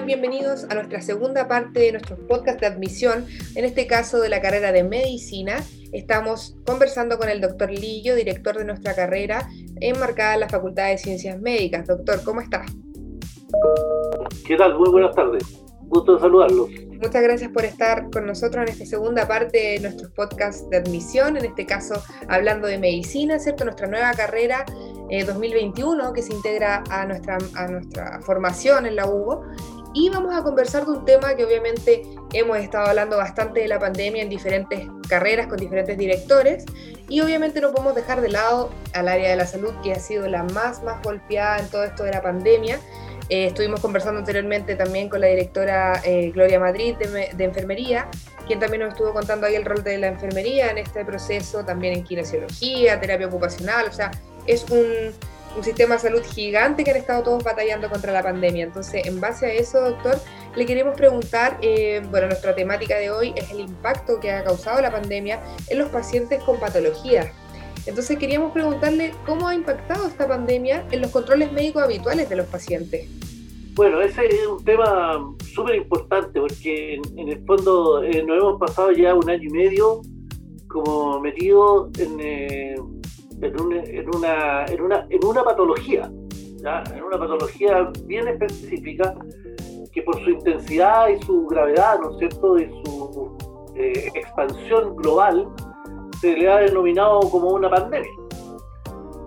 sean bienvenidos a nuestra segunda parte de nuestro podcast de admisión, en este caso de la carrera de medicina. Estamos conversando con el doctor Lillo, director de nuestra carrera, enmarcada en la Facultad de Ciencias Médicas. Doctor, ¿cómo está? ¿Qué tal? Muy buenas tardes. Gusto de saludarlos. Muchas gracias por estar con nosotros en esta segunda parte de nuestro podcast de admisión, en este caso hablando de medicina, ¿cierto? Nuestra nueva carrera 2021 eh, que se integra a nuestra, a nuestra formación en la UBO. Y vamos a conversar de un tema que obviamente hemos estado hablando bastante de la pandemia en diferentes carreras con diferentes directores y obviamente no podemos dejar de lado al área de la salud que ha sido la más, más golpeada en todo esto de la pandemia. Eh, estuvimos conversando anteriormente también con la directora eh, Gloria Madrid de, de, Enfermería, quien también nos estuvo contando ahí el rol de la enfermería en este proceso, también en kinesiología, terapia ocupacional, o sea, es un, sistema de salud gigante que han estado todos batallando contra la pandemia. Entonces, en base a eso, doctor, le queremos preguntar, eh, bueno, nuestra temática de hoy es el impacto que ha causado la pandemia en los pacientes con patologías. Entonces, queríamos preguntarle cómo ha impactado esta pandemia en los controles médicos habituales de los pacientes. Bueno, ese es un tema súper importante porque en, el fondo eh, nos hemos pasado ya un año y medio como metido en... Eh, en, una, en, una, en una patología, en una patología bien específica que por su intensidad y su gravedad, ¿no es cierto?, y su eh, expansión global, se le ha denominado como una pandemia.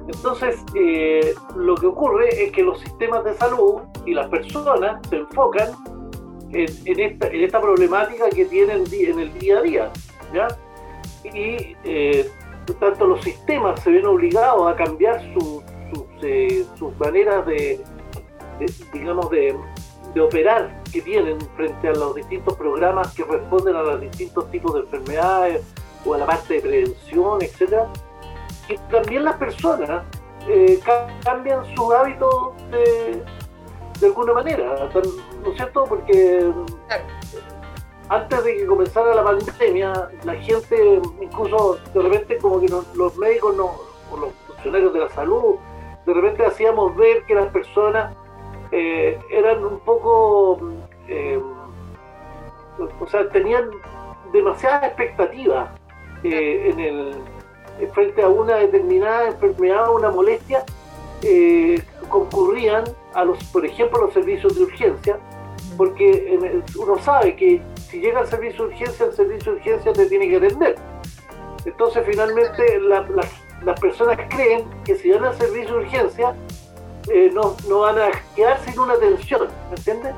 Entonces, eh, lo que ocurre es que los sistemas de salud y las personas se enfocan en, esta, en esta, problemática que tienen en el día a día, ¿ya? Y eh, tanto los sistemas se ven obligados a cambiar sus, eh, sus maneras de, digamos, de, operar que tienen frente a los distintos programas que responden a los distintos tipos de enfermedades o a la parte de prevención, etcétera, que también las personas eh, cambian su hábito de, de alguna manera, ¿no es cierto? Porque antes de que comenzara la pandemia, la gente, incluso de repente como que los médicos no, o los funcionarios de la salud, de repente hacíamos ver que las personas eh, eran un poco, eh, o sea, tenían demasiadas expectativas eh, en el, frente a una determinada enfermedad o una molestia, concurrían a los, por ejemplo, los servicios de urgencia, porque uno sabe que si llega al servicio de urgencia, el servicio de urgencia te tiene que atender. Entonces, finalmente, las personas creen que si van al servicio de urgencia, eh, no, no, van a quedar sin una atención, ¿me entiendes?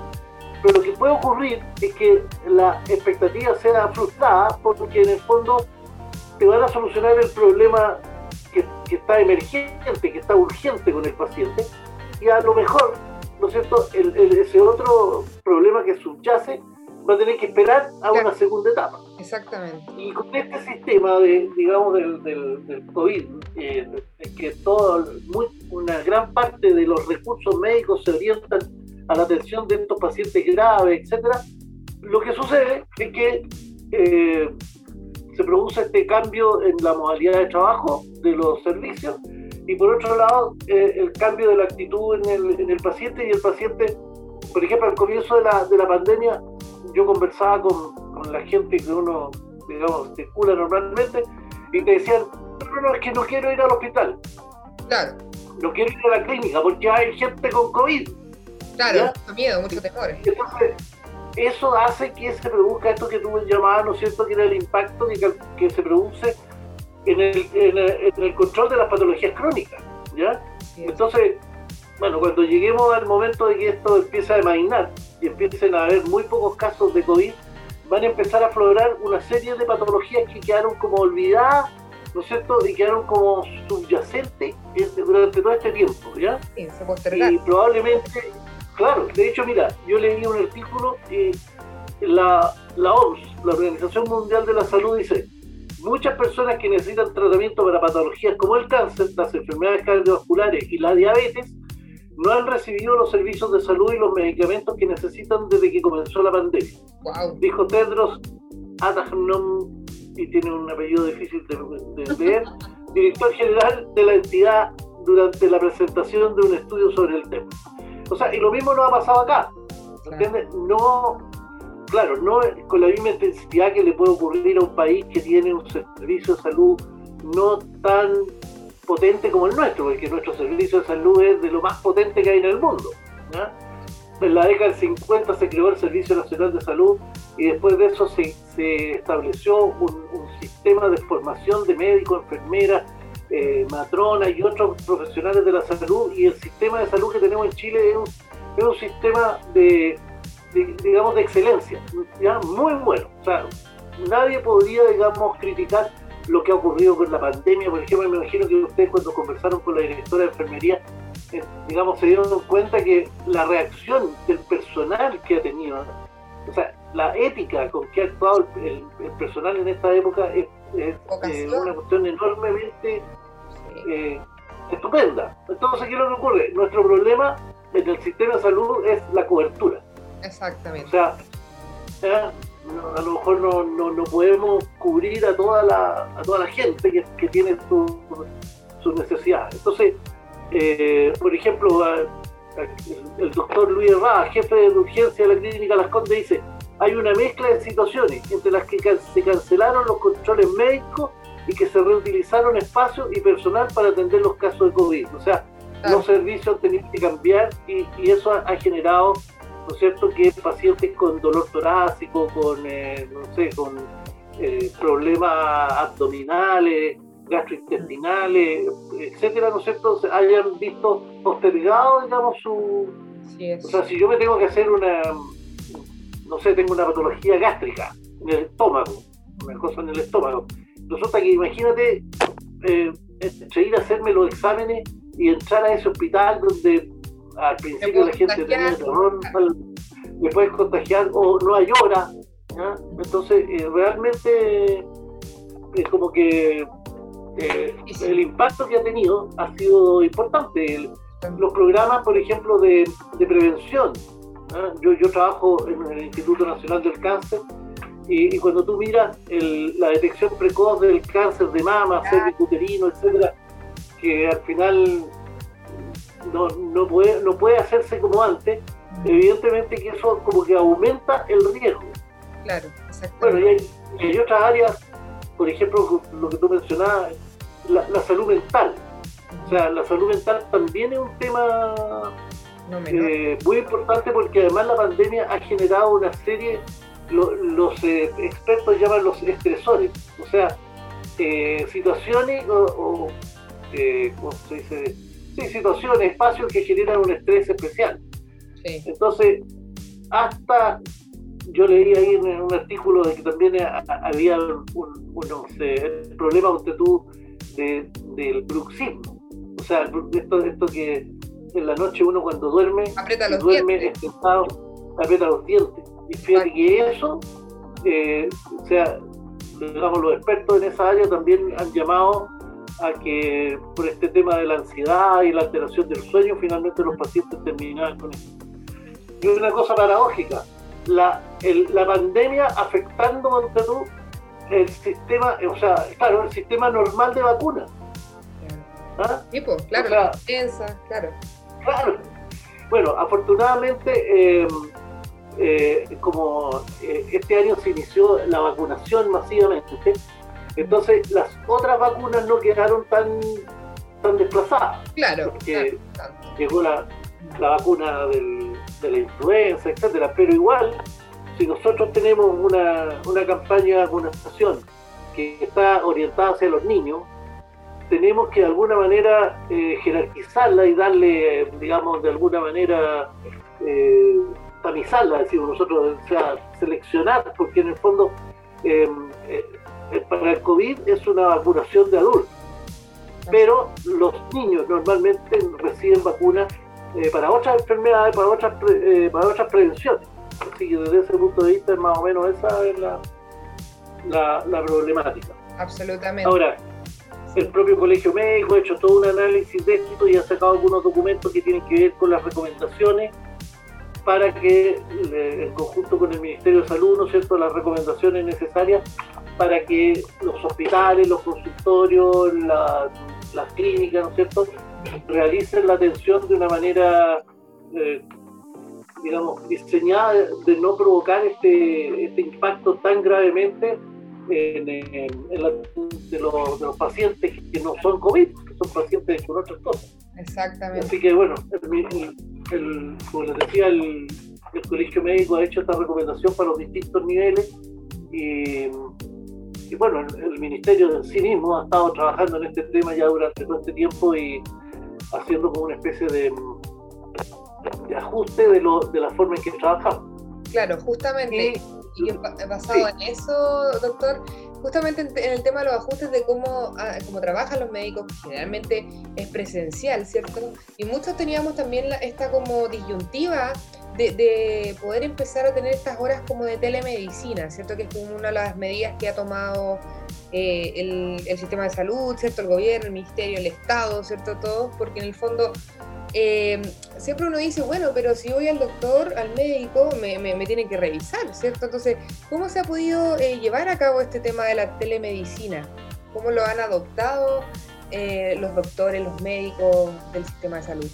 Pero lo que puede ocurrir es que la expectativa sea frustrada porque en el fondo te van a solucionar el problema que, está emergente, que está urgente con el paciente, y a lo mejor, ¿no es cierto?, el, ese otro problema que subyace va a tener que esperar a una segunda etapa. Exactamente. Y con este sistema, de, digamos, del, del, COVID, eh, que todo, muy, una gran parte de los recursos médicos se orientan a la atención de estos pacientes graves, etcétera, lo que sucede es que eh, se produce este cambio en la modalidad de trabajo de los servicios y por otro lado eh, el cambio de la actitud en el, en el paciente y el paciente, por ejemplo, al comienzo de la, de la pandemia yo conversaba con, con, la gente que uno, digamos, circula normalmente y te decían, no, no, es que no quiero ir al hospital. Claro. No quiero ir a la clínica porque hay gente con COVID. Claro, mucho miedo, mucho temor. Entonces, eso hace que se produzca esto que tú llamabas, ¿no es cierto?, que era el impacto que, que se produce en el, en, el, en el, control de las patologías crónicas, ¿ya? Entonces, bueno, cuando lleguemos al momento de que esto empiece a demainar y empiecen a haber muy pocos casos de COVID, van a empezar a aflorar una serie de patologías que quedaron como olvidadas, ¿no es cierto? Y quedaron como subyacentes durante todo este tiempo, ¿ya? Sí, se y probablemente, claro, de hecho, mira, yo leí un artículo y la, la OMS, la Organización Mundial de la Salud, dice, muchas personas que necesitan tratamiento para patologías como el cáncer, las enfermedades cardiovasculares y la diabetes, no han recibido los servicios de salud y los medicamentos que necesitan desde que comenzó la pandemia. Dijo Tedros Adhanom, y tiene un apellido difícil de, leer, director general de la entidad durante la presentación de un estudio sobre el tema. O sea, y lo mismo nos ha pasado acá. ¿Entiendes? No, claro, no con la misma intensidad que le puede ocurrir a un país que tiene un servicio de salud no tan potente como el nuestro, porque nuestro servicio de salud es de lo más potente que hay en el mundo. En la década del 50 se creó el Servicio Nacional de Salud y después de eso se, estableció un, sistema de formación de médicos, enfermeras, eh, matronas y otros profesionales de la salud y el sistema de salud que tenemos en Chile es un, sistema de, digamos, de excelencia, ¿ya? muy bueno. O sea, nadie podría, digamos, criticar lo que ha ocurrido con la pandemia. Por ejemplo, me imagino que ustedes cuando conversaron con la directora de enfermería, eh, digamos, se dieron cuenta que la reacción del personal que ha tenido, o sea, la ética con que ha actuado el, personal en esta época es, eh, una cuestión enormemente eh, estupenda. Entonces, ¿qué es lo que ocurre? Nuestro problema en el sistema de salud es la cobertura. Exactamente. O sea, a lo mejor no, no, podemos cubrir a toda la, a toda la gente que, que tiene sus su necesidades. Entonces, eh, por ejemplo, el doctor Luis Herrada, jefe de urgencia de la clínica Las Condes, dice, hay una mezcla de situaciones entre las que se cancelaron los controles médicos y que se reutilizaron espacios y personal para atender los casos de COVID. O sea, los servicios tenían que cambiar y, y eso ha, generado, ¿no es cierto?, que pacientes con dolor torácico, con, eh, no sé, con eh, problemas abdominales, gastrointestinales, etcétera, ¿no es cierto?, hayan visto postergado, digamos, su... O sea, si yo me tengo que hacer una, no sé, tengo una patología gástrica en el estómago, una cosa en el estómago, resulta que imagínate eh, ir a hacerme los exámenes y entrar a ese hospital donde al principio la gente tenía terror, me puedes contagiar o no hay hora, entonces eh, realmente es como que eh, el impacto que ha tenido ha sido importante. los programas, por ejemplo, de, prevención. Yo, yo trabajo en el Instituto Nacional del Cáncer y, cuando tú miras la detección precoz del cáncer de mama, cervicuterino, etcétera, que al final no, no, puede, no puede hacerse como antes, evidentemente que eso como que aumenta el riesgo. Claro, Bueno, y hay, hay otras áreas, por ejemplo, lo que tú mencionabas, la, salud mental. O sea, la salud mental también es un tema eh, muy importante porque además la pandemia ha generado una serie, los eh, expertos llaman los estresores, o sea, eh, situaciones o, ¿cómo se dice? Sí, situaciones, espacios que generan un estrés especial. Entonces, hasta yo leí ahí en un artículo de que también había un, unos problemas donde tú del bruxismo. O sea, esto, esto que en la noche uno cuando duerme, los duerme dientes. aprieta los dientes. Y fíjate que eso, eh, o sea, digamos, los expertos en esa área también han llamado a que por este tema de la ansiedad y la alteración del sueño, finalmente los pacientes terminaban con eso. Y una cosa paradójica, la, la pandemia afectando, tú, el sistema, o sea, claro, el sistema normal de vacunas. ¿Ah? Pues, claro, la claro. Claro. Bueno, afortunadamente, em, eh, como eh, este año se inició la vacunación masivamente, entonces las otras vacunas no quedaron tan, tan desplazadas. Claro. Porque llegó la, la vacuna del, de la influenza, etcétera, pero igual si nosotros tenemos una, campaña de vacunación que está orientada hacia los niños, tenemos que de alguna manera eh, jerarquizarla y darle, digamos, de alguna manera eh, tamizarla, decimos nosotros, o sea, seleccionar, porque en el fondo eh, para el COVID es una vacunación de adultos, pero los niños normalmente reciben vacunas para otras enfermedades, para otras, para otras prevenciones. Así que desde ese punto de vista, más o menos esa es la, la, problemática. Absolutamente. Ahora, el propio Colegio Médico ha hecho todo un análisis de esto y ha sacado algunos documentos que tienen que ver con las recomendaciones para que, en conjunto con el Ministerio de Salud, ¿no es cierto?, las recomendaciones necesarias para que los hospitales, los consultorios, las clínicas, ¿no es cierto?, realicen la atención de una manera eh, digamos, diseñada de no provocar este, este impacto tan gravemente en, de, los, pacientes que no son COVID, que son pacientes con otras cosas. Exactamente. Así que bueno, como les decía, el, Colegio Médico ha hecho esta recomendación para los distintos niveles y, bueno, el, Ministerio en sí mismo ha estado trabajando en este tema ya durante todo este tiempo y haciendo como una especie de, de ajuste de, lo, de la forma en que trabajamos. Claro, justamente. Y, basado en eso, doctor, justamente en, el tema de los ajustes de cómo, ah, cómo trabajan los médicos, generalmente es presencial, ¿cierto? Y muchos teníamos también esta como disyuntiva de, poder empezar a tener estas horas como de telemedicina, ¿cierto? Que es como una de las medidas que ha tomado eh, el, sistema de salud, ¿cierto? El gobierno, el ministerio, el Estado, ¿cierto? Todos, porque en el fondo eh, siempre uno dice, bueno, pero si voy al doctor, al médico, me, me, tienen que revisar, ¿cierto? Entonces, ¿cómo se ha podido eh, llevar a cabo este tema de la telemedicina? ¿Cómo lo han adoptado los doctores, los médicos del sistema de salud?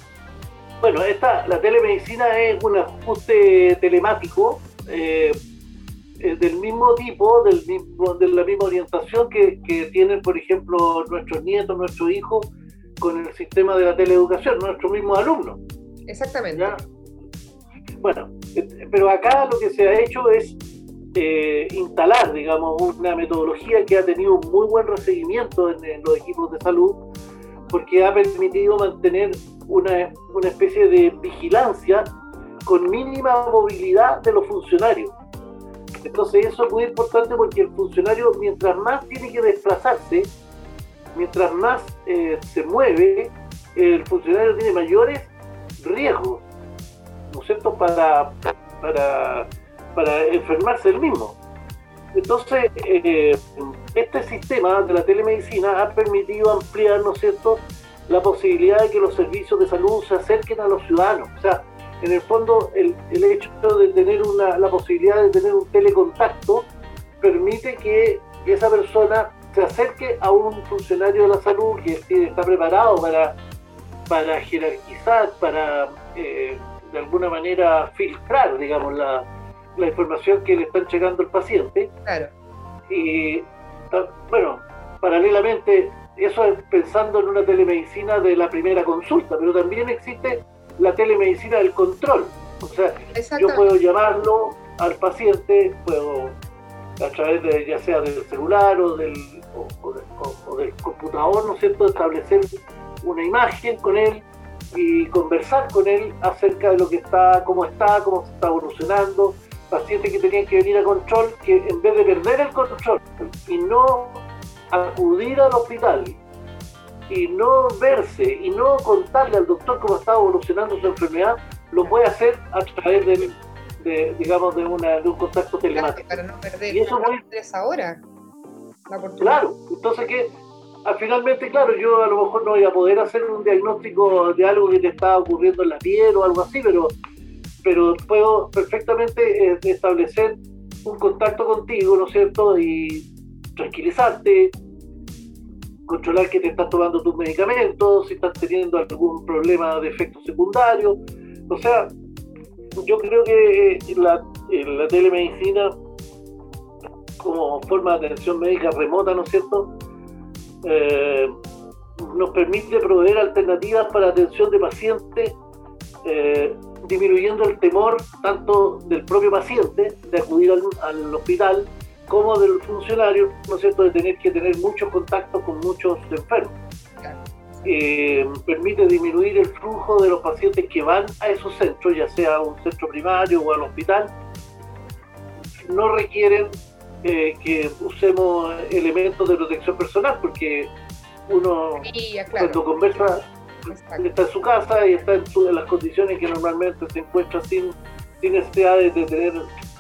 Bueno, esta, la telemedicina es un ajuste telemático del mismo tipo, del mismo, de la misma orientación que, que tienen, por ejemplo, nuestros nietos, nuestros hijos con el sistema de la teleeducación, nuestros mismos alumnos. Exactamente. Bueno, eh, pero acá lo que se ha hecho es eh, instalar, digamos, una metodología que ha tenido un muy buen recibimiento en, los equipos de salud, porque ha permitido mantener una, especie de vigilancia con mínima movilidad de los funcionarios. Entonces eso es muy importante porque el funcionario, mientras más tiene que desplazarse, mientras más eh, se mueve, el funcionario tiene mayores riesgos, ¿no es cierto?, para, para, para enfermarse el mismo. Entonces, eh, este sistema de la telemedicina ha permitido ampliar, ¿no es cierto?, la posibilidad de que los servicios de salud se acerquen a los ciudadanos. O sea, en el fondo, el, el hecho de tener una, la posibilidad de tener un telecontacto permite que esa persona se acerque a un funcionario de la salud que está preparado para, para jerarquizar, para eh, de alguna manera filtrar, digamos, la, la, información que le están llegando al paciente. Claro. Y bueno, paralelamente, eso es pensando en una telemedicina de la primera consulta, pero también existe la telemedicina del control. O sea, yo puedo llamarlo al paciente, puedo a través de ya sea del celular o del, o, del computador, ¿no es cierto?, establecer una imagen con él y conversar con él acerca de lo que está, cómo está, cómo se está evolucionando, pacientes que tenían que venir a control, que en vez de perder el control y no acudir al hospital y no verse y no contarle al doctor cómo está evolucionando su enfermedad, lo puede hacer a través del de, digamos, de, una, de un contacto telemático. Para no perder, y eso esa hora. Claro, entonces que ah, finalmente, claro, yo a lo mejor no voy a poder hacer un diagnóstico de algo que te está ocurriendo en la piel o algo así, pero, pero puedo perfectamente eh, establecer un contacto contigo, ¿no es cierto? Y tranquilizarte, controlar que te estás tomando tus medicamentos, si estás teniendo algún problema de efecto secundario. O sea, yo creo que eh, la, eh, la telemedicina como forma de atención médica remota, ¿no es cierto? Eh, nos permite proveer alternativas para atención de pacientes, disminuyendo el temor tanto del propio paciente de acudir al, hospital como del funcionario, ¿no es cierto?, de tener que tener muchos contactos con muchos enfermos. Eh, permite disminuir el flujo de los pacientes que van a esos centros, ya sea un centro primario o al hospital. No requieren eh, que usemos elementos de protección personal, porque uno cuando conversa está en su casa y está en, las condiciones que normalmente se encuentra sin, sin necesidad de, tener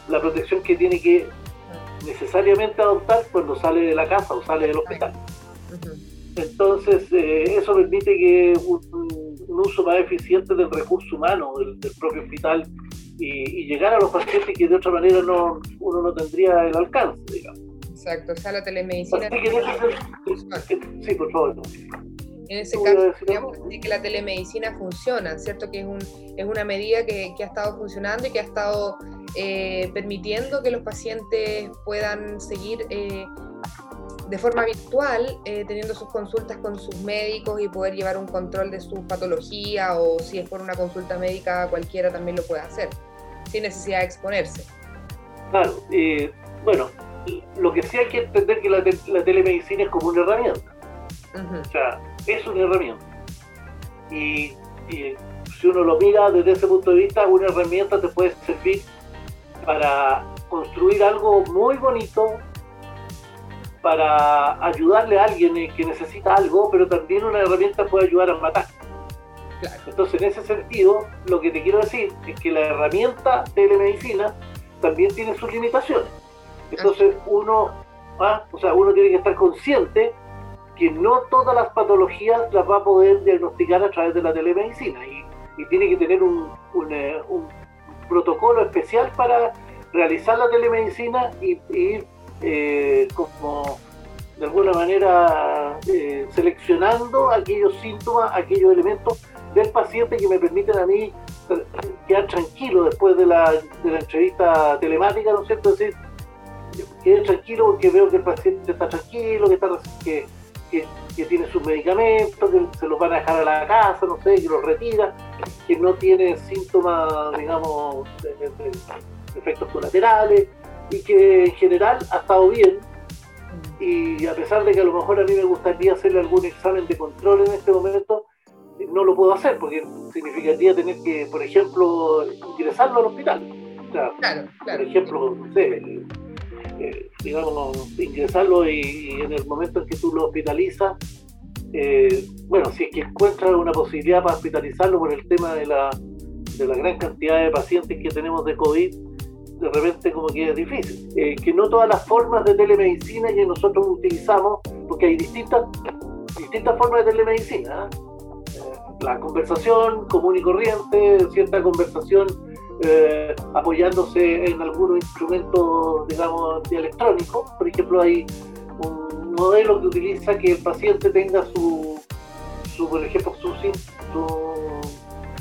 la protección que tiene que necesariamente adoptar cuando sale de la casa o sale del hospital. Entonces, eh, eso permite que un, uso más eficiente del recurso humano del, propio hospital y, llegar a los pacientes que de otra manera no, uno no tendría el alcance, digamos. Exacto, o sea, la telemedicina. sí, por favor. En ese caso, podríamos decir que la telemedicina funciona, ¿cierto? Que es, un, es una medida que, que, ha estado funcionando y que ha estado eh, permitiendo que los pacientes puedan seguir eh, de forma virtual, eh, teniendo sus consultas con sus médicos y poder llevar un control de su patología o si es por una consulta médica, cualquiera también lo puede hacer, sin necesidad de exponerse. Claro, bueno, lo que sí hay que entender que la, telemedicina es como una herramienta. O sea, es una herramienta. Y, si uno lo mira desde ese punto de vista, una herramienta te puede servir para construir algo muy bonito, para ayudarle a alguien que necesita algo, pero también una herramienta puede ayudar a matar. Entonces, en ese sentido, lo que te quiero decir es que la herramienta telemedicina también tiene sus limitaciones. Entonces, uno, ¿ah? o sea, uno tiene que estar consciente que no todas las patologías las va a poder diagnosticar a través de la telemedicina y, tiene que tener un, eh, protocolo especial para realizar la telemedicina y, ir eh, como de alguna manera eh, seleccionando aquellos síntomas, aquellos elementos del paciente que me permiten a mí quedar tranquilo después de la, de la entrevista telemática, ¿no es cierto? Es decir, quedar tranquilo porque veo que el paciente está tranquilo, que, está, que, que, tiene sus medicamentos, que se los van a dejar a la casa, no sé, que los retira, que no tiene síntomas, digamos, de, efectos colaterales y que en general ha estado bien. Y a pesar de que a lo mejor a mí me gustaría hacerle algún examen de control en este momento, no lo puedo hacer porque significaría tener que, por ejemplo, ingresarlo al hospital. claro, claro. Por ejemplo, no sé, digamos, ingresarlo y, en el momento en que tú lo hospitalizas, eh, bueno, si es que encuentras una posibilidad para hospitalizarlo por el tema de la, de la gran cantidad de pacientes que tenemos de COVID, de repente como que es difícil. Eh, que no todas las formas de telemedicina que nosotros utilizamos, porque hay distintas, distintas formas de telemedicina. ¿eh? la conversación común y corriente, cierta conversación eh, apoyándose en algunos instrumentos, digamos, electrónicos. Por ejemplo, hay un modelo que utiliza que el paciente tenga su, su por ejemplo, su,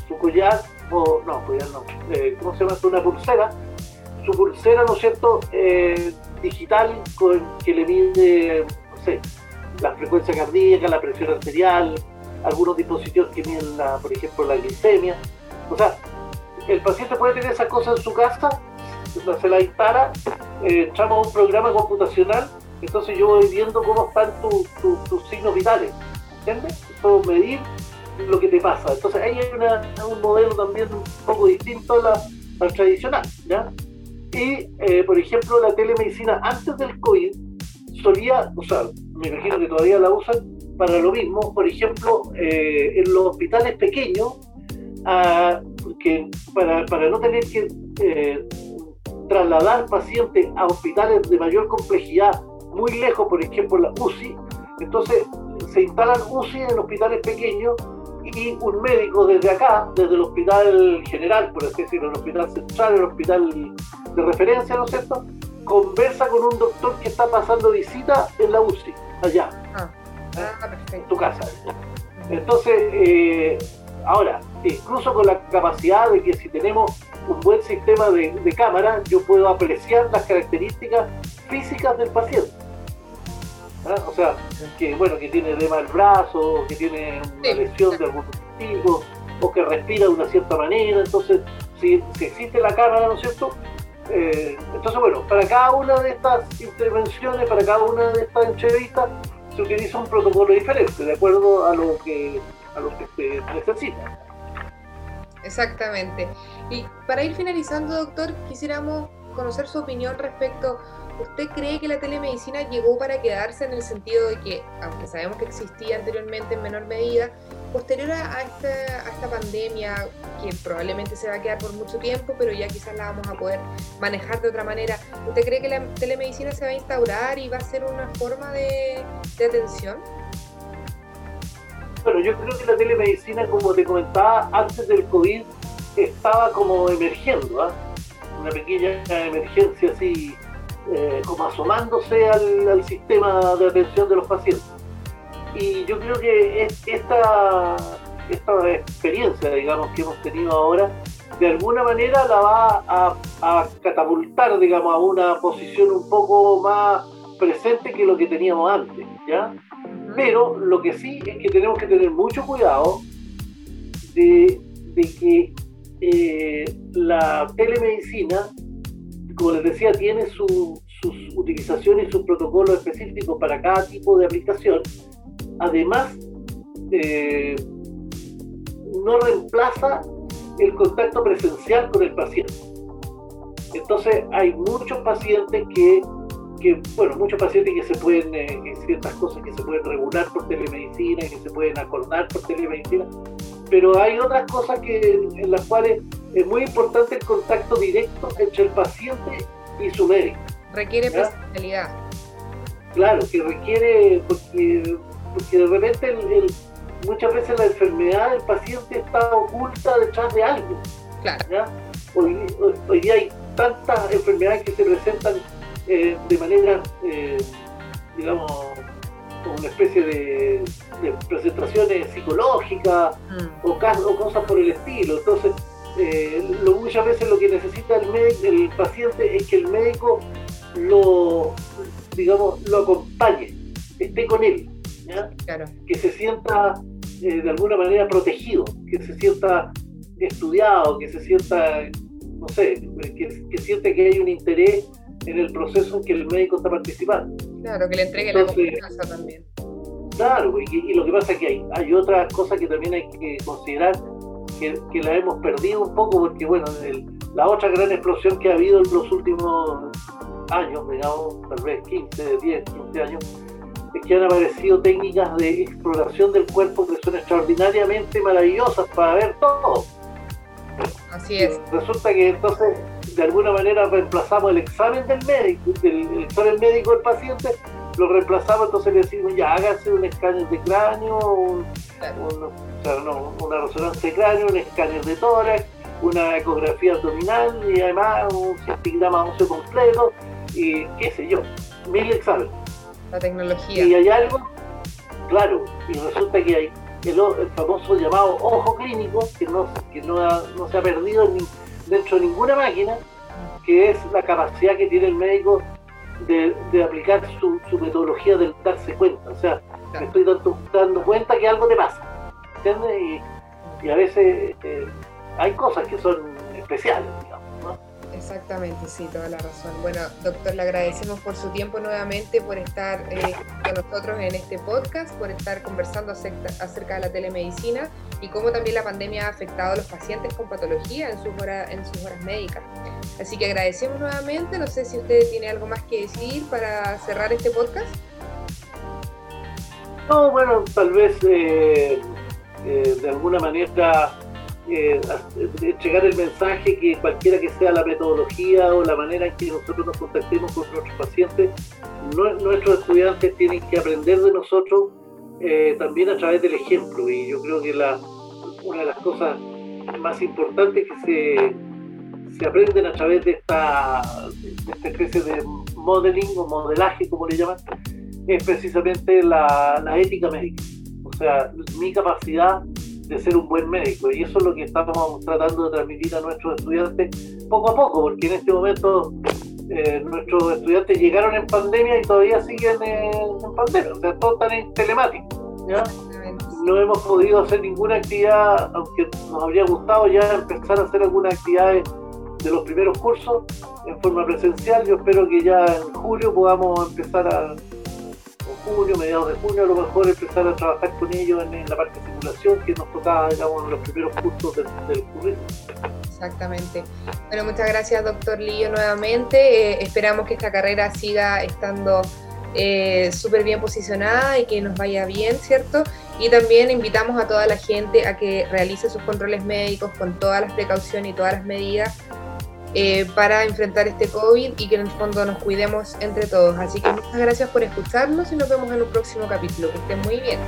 su, collar, o no, collar no, eh, ¿cómo se llama? Una pulsera, su pulsera, ¿no es cierto?, eh, digital con, que le mide, no sé, la frecuencia cardíaca, la presión arterial, algunos dispositivos que miden, la, por ejemplo, la glicemia. O sea, el paciente puede tener esas cosas en su casa, se la instala, eh, entramos a un programa computacional, entonces yo voy viendo cómo están tus signos vitales, ¿entiendes? Puedo medir lo que te pasa. Entonces ahí hay un modelo también un poco distinto al tradicional, ¿ya? Y, eh, por ejemplo, la telemedicina antes del COVID solía, o sea, me imagino que todavía la usan para lo mismo, por ejemplo, eh, en los hospitales pequeños, a, que para, para, no tener que eh, trasladar pacientes a hospitales de mayor complejidad, muy lejos, por ejemplo, la UCI, entonces se instalan UCI en hospitales pequeños y un médico desde acá, desde el hospital general, por así decirlo, el hospital central, el hospital de referencia, ¿no es cierto?, conversa con un doctor que está pasando visita en la UCI, allá, ah, ah, en tu casa. Entonces, eh, Ahora, incluso con la capacidad de que si tenemos un buen sistema de, cámara, yo puedo apreciar las características físicas del paciente. ¿Ah? O sea, que bueno, que tiene edema el brazo, que tiene una lesión de algún tipo, o que respira de una cierta manera. Entonces, si, existe la cámara, ¿no es cierto? Eh, entonces, bueno, para cada una de estas intervenciones, para cada una de estas entrevistas, se utiliza un protocolo diferente, de acuerdo a lo que a lo que se necesita. Exactamente. Y para ir finalizando, doctor, quisiéramos conocer su opinión respecto, ¿usted cree que la telemedicina llegó para quedarse en el sentido de que, aunque sabemos que existía anteriormente en menor medida, posterior a esta, a esta pandemia, que probablemente se va a quedar por mucho tiempo, pero ya quizás la vamos a poder manejar de otra manera, ¿usted cree que la telemedicina se va a instaurar y va a ser una forma de, de atención? Bueno, yo creo que la telemedicina, como te comentaba, antes del COVID estaba como emergiendo, ¿ah? una pequeña emergencia así, eh, como asomándose al, sistema de atención de los pacientes. y yo creo que esta, esta experiencia, digamos, que hemos tenido ahora, de alguna manera la va a, a, catapultar, digamos, a una posición un poco más presente que lo que teníamos antes, ¿ya? Pero lo que sí es que tenemos que tener mucho cuidado de, que eh, la telemedicina, como les decía, tiene sus utilizaciones y sus protocolos específicos para cada tipo de aplicación. Además, eh, no reemplaza el contacto presencial con el paciente. Entonces, hay muchos pacientes que que, bueno, muchos pacientes que se pueden, eh, ciertas cosas que se pueden regular por telemedicina, que se pueden acordar por telemedicina, pero hay otras cosas que, en las cuales es muy importante el contacto directo entre el paciente y su médico. Requiere presencialidad. Claro, que requiere, porque, porque de repente muchas veces la enfermedad del paciente está oculta detrás de algo. Claro. Hoy, hoy día hay tantas enfermedades que se presentan eh, de manera, eh, digamos, como una especie de, presentaciones psicológicas mm. o, cosas por el estilo. Entonces, eh, lo, muchas veces lo que necesita el, médico, el paciente es que el médico lo, digamos, lo acompañe, esté con él, que se sienta de alguna manera protegido, que se sienta estudiado, que se sienta, no sé, que, que siente que hay un interés en el proceso en que el médico está participando. Claro, que le entregue la confianza también. Claro, y, lo que pasa es que hay, hay otras cosas que también hay que considerar que, que la hemos perdido un poco, porque bueno, la otra gran explosión que ha habido en los últimos años, digamos, tal vez 15, 10, 15 años, es que han aparecido técnicas de exploración del cuerpo que son extraordinariamente maravillosas para ver todo. Así es. Resulta que entonces de alguna manera reemplazamos el examen del médico, el, examen médico del paciente, lo reemplazamos, entonces le decimos ya hágase un escáner de cráneo, una resonancia de cráneo, un escáner de tórax, una ecografía abdominal y además un cistigrama óseo completo y qué sé yo, mil exámenes. La tecnología. Y hay algo, claro, y resulta que hay el, famoso llamado ojo clínico que no, que no, no se ha perdido ni dentro de ninguna máquina, que es la capacidad que tiene el médico de, aplicar su, metodología de darse cuenta. O sea, me estoy dando, cuenta que algo te pasa. ¿Entiendes? Y, a veces eh, hay cosas que son especiales. Exactamente, sí, toda la razón. Bueno, doctor, le agradecemos por su tiempo nuevamente, por estar eh, con nosotros en este podcast, por estar conversando acerca, de la telemedicina y cómo también la pandemia ha afectado a los pacientes con patología en sus, en sus horas médicas. Así que agradecemos nuevamente. No sé si usted tiene algo más que decir para cerrar este podcast. No, bueno, tal vez eh, eh, de alguna manera eh, entregar el mensaje que cualquiera que sea la metodología o la manera en que nosotros nos contactemos con nuestros pacientes, nuestros estudiantes tienen que aprender de nosotros eh, también a través del ejemplo. Y yo creo que la, una de las cosas más importantes que se, se aprenden a través de esta, esta especie de modeling o modelaje, como le llaman, es precisamente la, la ética médica. O sea, mi capacidad de ser un buen médico. Y eso es lo que estamos tratando de transmitir a nuestros estudiantes poco a poco, porque en este momento eh, nuestros estudiantes llegaron en pandemia y todavía siguen en pandemia, o sea, todos están en telemático. No hemos podido hacer ninguna actividad, aunque nos habría gustado ya empezar a hacer algunas actividades de los primeros cursos en forma presencial. Yo espero que ya en julio podamos empezar a, junio, mediados de junio, a lo mejor empezar a trabajar con ellos en, la parte de simulación que nos tocaba, digamos, en los primeros cursos del, del. Exactamente. Bueno, muchas gracias, doctor Lillo, nuevamente. Eh, esperamos que esta carrera siga estando eh, súper bien posicionada y que nos vaya bien, ¿cierto? Y también invitamos a toda la gente a que realice sus controles médicos con todas las precauciones y todas las medidas eh, para enfrentar este COVID y que en el fondo nos cuidemos entre todos. Así que muchas gracias por escucharnos y nos vemos en un próximo capítulo. Que estén muy bien.